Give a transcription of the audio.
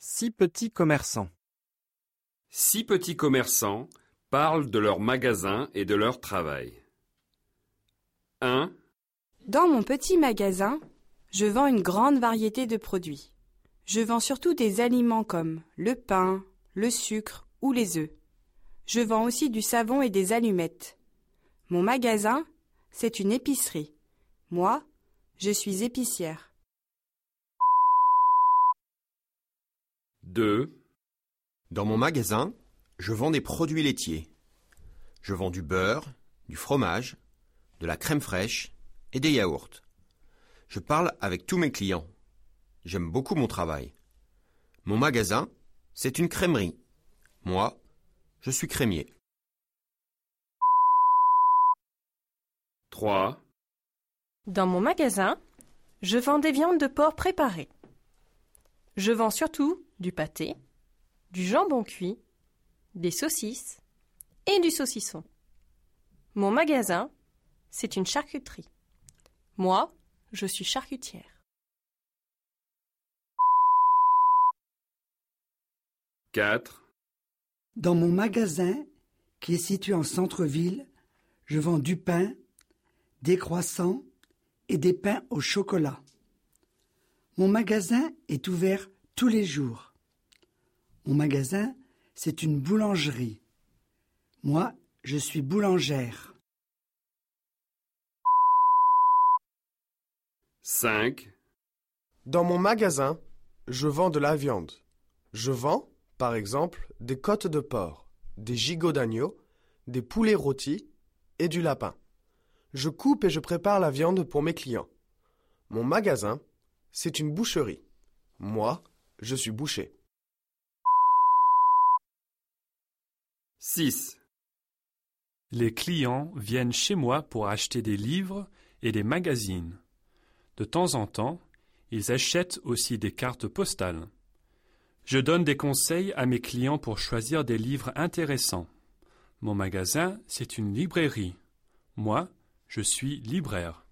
Six petits commerçants. Six petits commerçants parlent de leur magasin et de leur travail. 1, Dans mon petit magasin, je vends une grande variété de produits. Je vends surtout des aliments comme le pain, le sucre ou les œufs. Je vends aussi du savon et des allumettes. Mon magasin, c'est une épicerie. Moi, je suis épicière. 2, Dans mon magasin, je vends des produits laitiers. Je vends du beurre, du fromage, de la crème fraîche et des yaourts. Je parle avec tous mes clients. J'aime beaucoup mon travail. Mon magasin, c'est une crèmerie. Moi, je suis crémier. 3, Dans mon magasin, je vends des viandes de porc préparées. Je vends surtout du pâté, du jambon cuit, des saucisses et du saucisson. Mon magasin, c'est une charcuterie. Moi, je suis charcutière. 4, Dans mon magasin, qui est situé en centre-ville, je vends du pain, des croissants et des pains au chocolat. Mon magasin est ouvert tous les jours. Mon magasin, c'est une boulangerie. Moi, je suis boulangère. 5, Dans mon magasin, je vends de la viande. Je vends, par exemple, des côtes de porc, des gigots d'agneau, des poulets rôtis et du lapin. Je coupe et je prépare la viande pour mes clients. Mon magasin, c'est une boucherie. Moi, je suis boucher. 6, Les clients viennent chez moi pour acheter des livres et des magazines. De temps en temps, ils achètent aussi des cartes postales. Je donne des conseils à mes clients pour choisir des livres intéressants. Mon magasin, c'est une librairie. Moi, je suis libraire.